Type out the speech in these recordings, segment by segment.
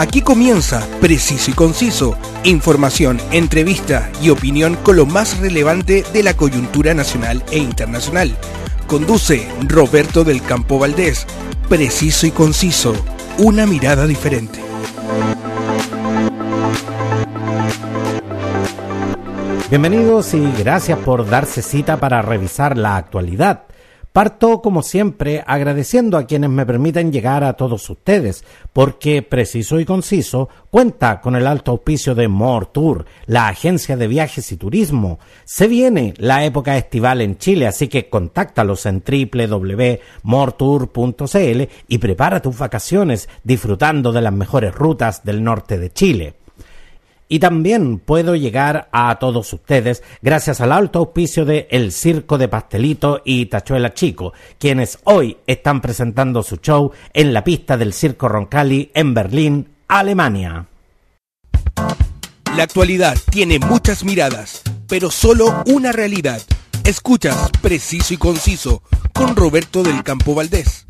Aquí comienza Preciso y Conciso, información, entrevista y opinión con lo más relevante de la coyuntura nacional e internacional. Conduce Roberto del Campo Valdés. Preciso y Conciso, una mirada diferente. Bienvenidos y gracias por darse cita para revisar la actualidad. Parto, como siempre, agradeciendo a quienes me permiten llegar a todos ustedes, porque Preciso y Conciso cuenta con el alto auspicio de More Tour, la agencia de viajes y turismo. Se viene la época estival en Chile, así que contáctalos en www.mortour.cl y prepara tus vacaciones disfrutando de las mejores rutas del norte de Chile. Y también puedo llegar a todos ustedes gracias al alto auspicio de El Circo de Pastelito y Tachuela Chico, quienes hoy están presentando su show en la pista del Circo Roncalli en Berlín, Alemania. La actualidad tiene muchas miradas, pero solo una realidad. Escuchas Preciso y Conciso con Roberto del Campo Valdés.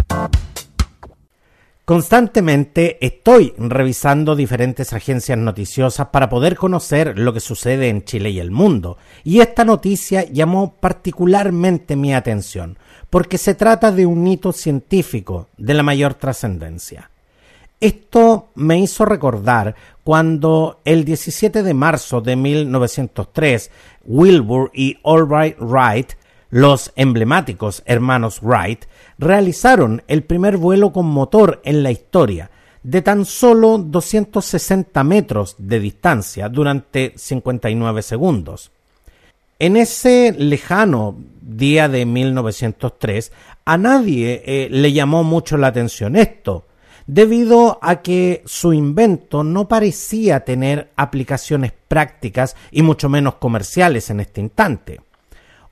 Constantemente estoy revisando diferentes agencias noticiosas para poder conocer lo que sucede en Chile y el mundo, y esta noticia llamó particularmente mi atención, porque se trata de un hito científico de la mayor trascendencia. Esto me hizo recordar cuando el 17 de marzo de 1903 Wilbur y Albright Wright los emblemáticos hermanos Wright realizaron el primer vuelo con motor en la historia, de tan solo 260 metros de distancia durante 59 segundos. En ese lejano día de 1903, a nadie eh, le llamó mucho la atención esto, debido a que su invento no parecía tener aplicaciones prácticas y mucho menos comerciales en este instante.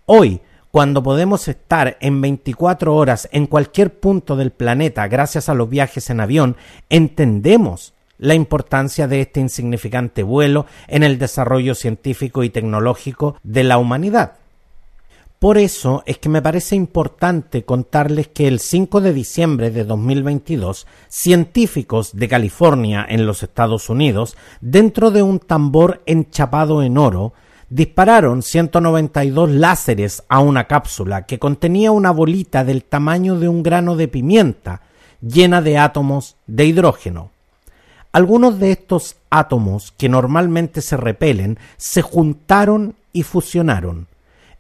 Hoy, cuando podemos estar en 24 horas en cualquier punto del planeta gracias a los viajes en avión, entendemos la importancia de este insignificante vuelo en el desarrollo científico y tecnológico de la humanidad. Por eso es que me parece importante contarles que el 5 de diciembre de 2022, científicos de California en los Estados Unidos, dentro de un tambor enchapado en oro, dispararon 192 láseres a una cápsula que contenía una bolita del tamaño de un grano de pimienta llena de átomos de hidrógeno. Algunos de estos átomos que normalmente se repelen se juntaron y fusionaron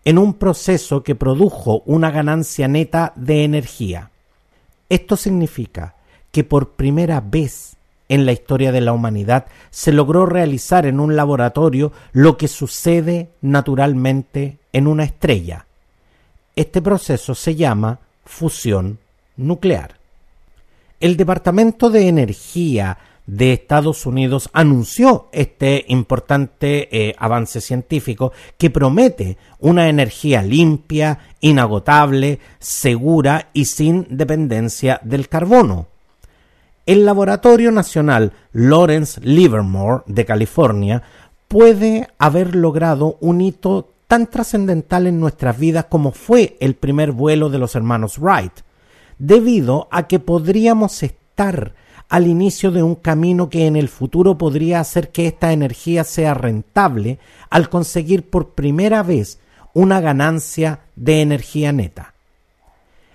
en un proceso que produjo una ganancia neta de energía. Esto significa que por primera vez en la historia de la humanidad se logró realizar en un laboratorio lo que sucede naturalmente en una estrella. Este proceso se llama fusión nuclear. El Departamento de Energía de Estados Unidos anunció este importante eh, avance científico que promete una energía limpia, inagotable, segura y sin dependencia del carbono el Laboratorio Nacional Lawrence Livermore de California puede haber logrado un hito tan trascendental en nuestras vidas como fue el primer vuelo de los hermanos Wright, debido a que podríamos estar al inicio de un camino que en el futuro podría hacer que esta energía sea rentable al conseguir por primera vez una ganancia de energía neta.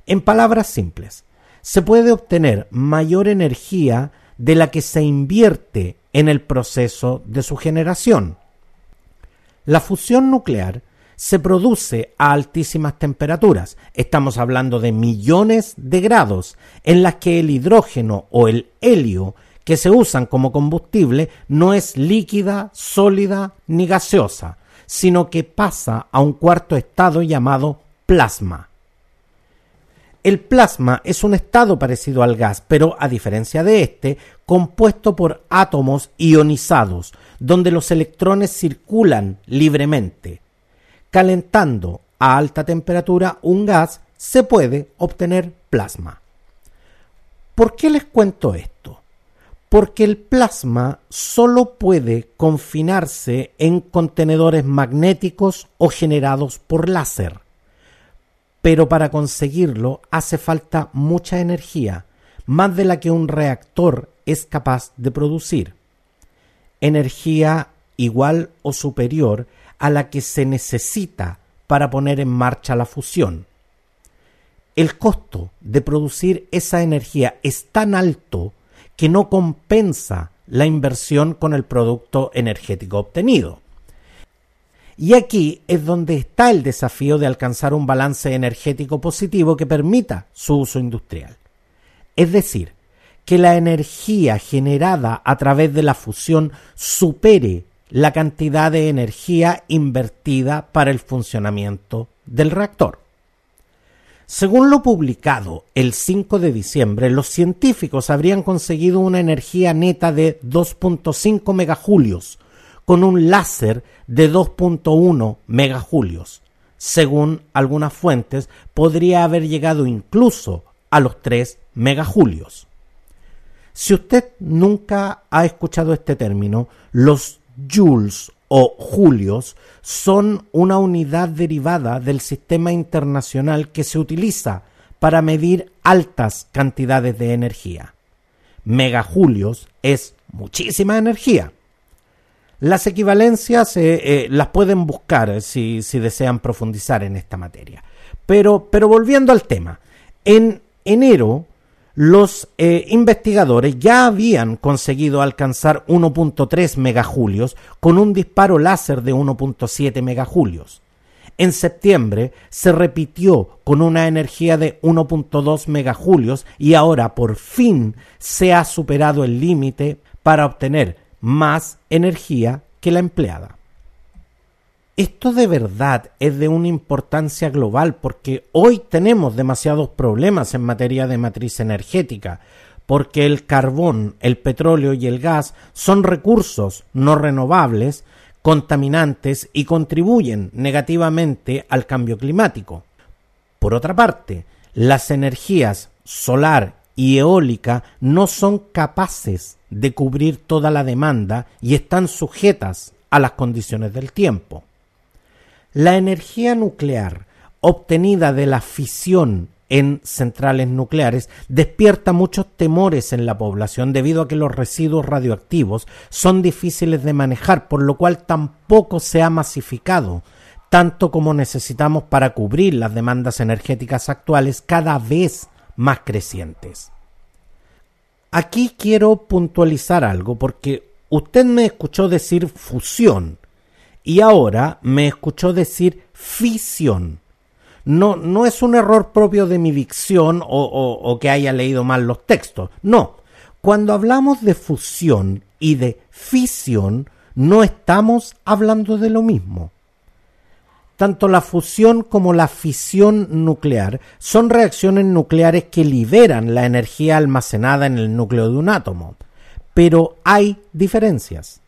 En palabras simples, se puede obtener mayor energía de la que se invierte en el proceso de su generación. La fusión nuclear se produce a altísimas temperaturas, estamos hablando de millones de grados, en las que el hidrógeno o el helio que se usan como combustible no es líquida, sólida ni gaseosa, sino que pasa a un cuarto estado llamado plasma. El plasma es un estado parecido al gas, pero a diferencia de este, compuesto por átomos ionizados, donde los electrones circulan libremente. Calentando a alta temperatura un gas, se puede obtener plasma. ¿Por qué les cuento esto? Porque el plasma solo puede confinarse en contenedores magnéticos o generados por láser pero para conseguirlo hace falta mucha energía, más de la que un reactor es capaz de producir. Energía igual o superior a la que se necesita para poner en marcha la fusión. El costo de producir esa energía es tan alto que no compensa la inversión con el producto energético obtenido. Y aquí es donde está el desafío de alcanzar un balance energético positivo que permita su uso industrial. Es decir, que la energía generada a través de la fusión supere la cantidad de energía invertida para el funcionamiento del reactor. Según lo publicado el 5 de diciembre, los científicos habrían conseguido una energía neta de 2.5 megajulios con un láser de 2.1 megajulios. Según algunas fuentes, podría haber llegado incluso a los 3 megajulios. Si usted nunca ha escuchado este término, los joules o julios son una unidad derivada del sistema internacional que se utiliza para medir altas cantidades de energía. Megajulios es muchísima energía. Las equivalencias eh, eh, las pueden buscar eh, si, desean profundizar en esta materia. Pero, volviendo al tema, en enero los investigadores ya habían conseguido alcanzar 1.3 megajulios con un disparo láser de 1.7 megajulios. En septiembre se repitió con una energía de 1.2 megajulios y ahora por fin se ha superado el límite para obtener más energía que la empleada. Esto de verdad es de una importancia global porque hoy tenemos demasiados problemas en materia de matriz energética, porque el carbón, el petróleo y el gas son recursos no renovables, contaminantes y contribuyen negativamente al cambio climático. Por otra parte, las energías solar y eólica no son capaces de cubrir toda la demanda y están sujetas a las condiciones del tiempo. La energía nuclear obtenida de la fisión en centrales nucleares despierta muchos temores en la población debido a que los residuos radioactivos son difíciles de manejar, por lo cual tampoco se ha masificado tanto como necesitamos para cubrir las demandas energéticas actuales cada vez más crecientes. Aquí quiero puntualizar algo porque usted me escuchó decir fusión y ahora me escuchó decir fisión. No, no es un error propio de mi dicción o, o que haya leído mal los textos. No. Cuando hablamos de fusión y de fisión, no estamos hablando de lo mismo. Tanto la fusión como la fisión nuclear son reacciones nucleares que liberan la energía almacenada en el núcleo de un átomo. Pero hay diferencias.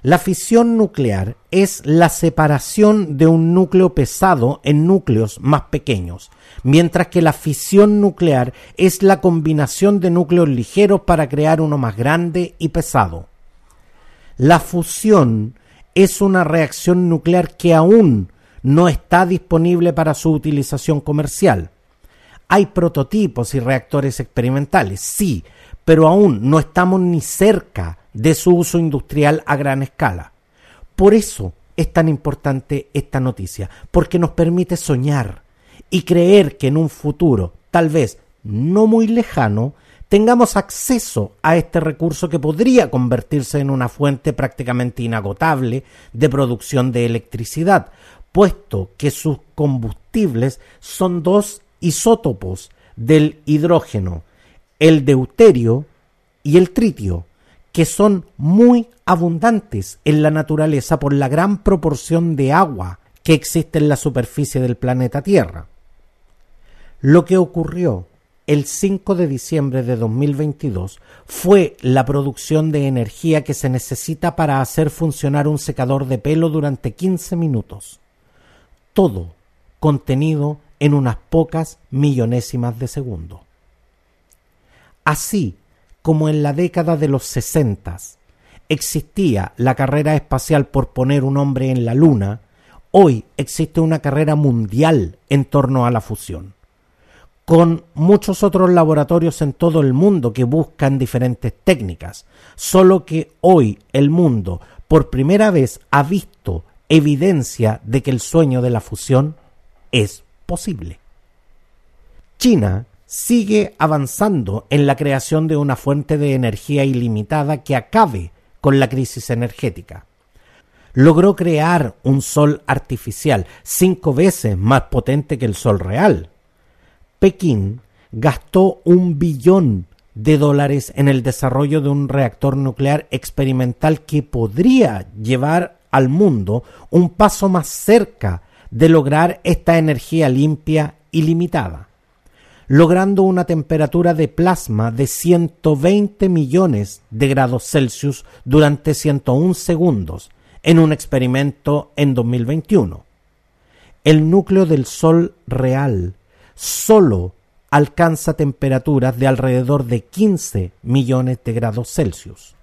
La fisión nuclear es la separación de un núcleo pesado en núcleos más pequeños, mientras que la fisión nuclear es la combinación de núcleos ligeros para crear uno más grande y pesado. La fusión es una reacción nuclear que aún no está disponible para su utilización comercial. Hay prototipos y reactores experimentales, sí, pero aún no estamos ni cerca de su uso industrial a gran escala. Por eso es tan importante esta noticia, porque nos permite soñar y creer que en un futuro, tal vez no muy lejano, tengamos acceso a este recurso que podría convertirse en una fuente prácticamente inagotable de producción de electricidad, puesto que sus combustibles son dos isótopos del hidrógeno, el deuterio y el tritio, que son muy abundantes en la naturaleza por la gran proporción de agua que existe en la superficie del planeta Tierra. Lo que ocurrió el 5 de diciembre de 2022 fue la producción de energía que se necesita para hacer funcionar un secador de pelo durante 15 minutos. Todo contenido en unas pocas millonésimas de segundo. Así como en la década de los sesentas existía la carrera espacial por poner un hombre en la Luna, hoy existe una carrera mundial en torno a la fusión. con muchos otros laboratorios en todo el mundo que buscan diferentes técnicas. Solo que hoy el mundo por primera vez ha visto evidencia de que el sueño de la fusión es posible. China sigue avanzando en la creación de una fuente de energía ilimitada que acabe con la crisis energética. Logró crear un sol artificial cinco veces más potente que el sol real. Pekín gastó un billón de dólares en el desarrollo de un reactor nuclear experimental que podría llevar al mundo un paso más cerca de lograr esta energía limpia y limitada logrando una temperatura de plasma de 120 millones de grados Celsius durante 101 segundos en un experimento en 2021. El núcleo del Sol real solo alcanza temperaturas de alrededor de 15 millones de grados Celsius.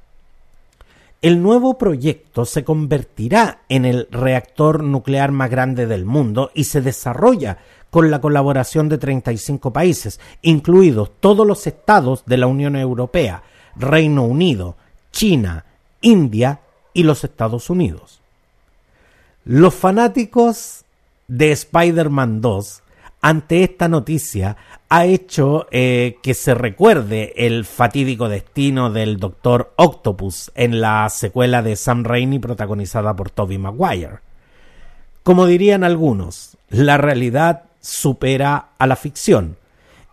El nuevo proyecto se convertirá en el reactor nuclear más grande del mundo y se desarrolla con la colaboración de 35 países, incluidos todos los estados de la Unión Europea, Reino Unido, China, India y los Estados Unidos. Los fanáticos de Spider-Man 2 ante esta noticia ha hecho eh, que se recuerde el fatídico destino del Doctor Octopus en la secuela de Sam Raimi protagonizada por Tobey Maguire. Como dirían algunos, la realidad supera a la ficción.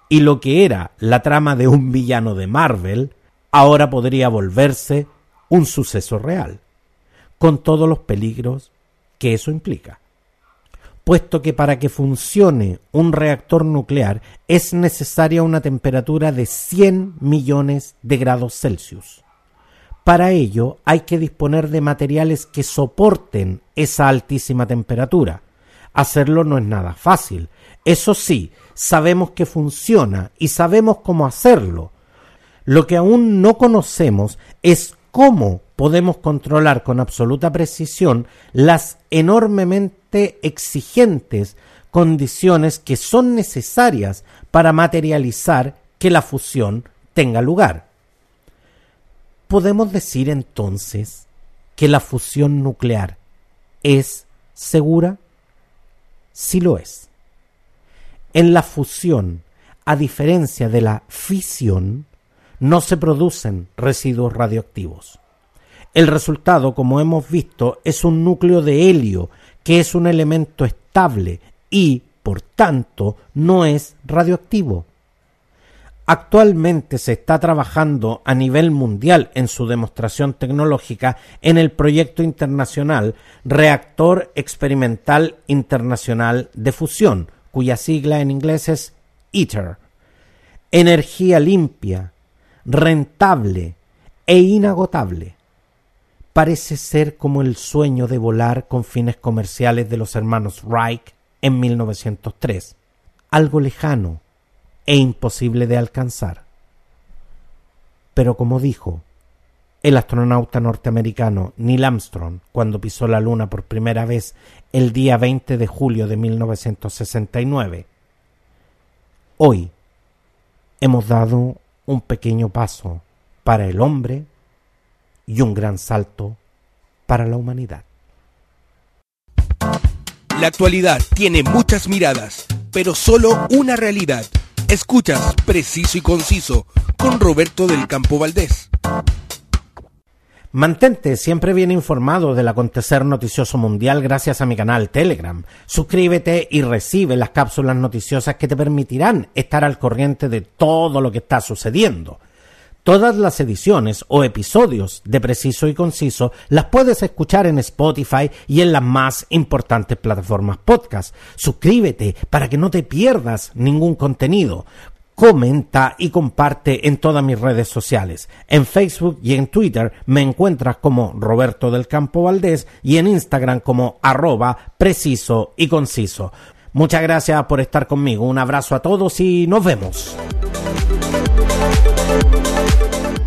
Y lo que era la trama de un villano de Marvel, ahora podría volverse un suceso real, con todos los peligros que eso implica. Puesto que para que funcione un reactor nuclear es necesaria una temperatura de 100 millones de grados Celsius. Para ello hay que disponer de materiales que soporten esa altísima temperatura. Hacerlo no es nada fácil, eso sí, sabemos que funciona y sabemos cómo hacerlo. Lo que aún no conocemos es cómo podemos controlar con absoluta precisión las enormemente exigentes condiciones que son necesarias para materializar que la fusión tenga lugar. ¿Podemos decir entonces que la fusión nuclear es segura? Sí lo es. En la fusión, a diferencia de la fisión, no se producen residuos radioactivos. El resultado, como hemos visto, es un núcleo de helio, que es un elemento estable y, por tanto, no es radioactivo. Actualmente se está trabajando a nivel mundial en su demostración tecnológica en el proyecto internacional Reactor Experimental Internacional de Fusión, cuya sigla en inglés es ITER. Energía limpia, rentable e inagotable. Parece ser como el sueño de volar con fines comerciales de los hermanos Wright en 1903, algo lejano e imposible de alcanzar. Pero como dijo el astronauta norteamericano Neil Armstrong cuando pisó la Luna por primera vez el día 20 de julio de 1969. Hoy hemos dado un pequeño paso para el hombre y un gran salto para la humanidad. La actualidad tiene muchas miradas, pero solo una realidad. Escuchas Preciso y Conciso con Roberto del Campo Valdés. Mantente siempre bien informado del acontecer noticioso mundial gracias a mi canal Telegram. Suscríbete y recibe las cápsulas noticiosas que te permitirán estar al corriente de todo lo que está sucediendo. Todas las ediciones o episodios de Preciso y Conciso las puedes escuchar en Spotify y en las más importantes plataformas podcast. Suscríbete para que no te pierdas ningún contenido comenta y comparte en todas mis redes sociales. En Facebook y en Twitter me encuentras como Roberto del Campo Valdés y en Instagram como arroba preciso y conciso. Muchas gracias por estar conmigo. Un abrazo a todos y nos vemos.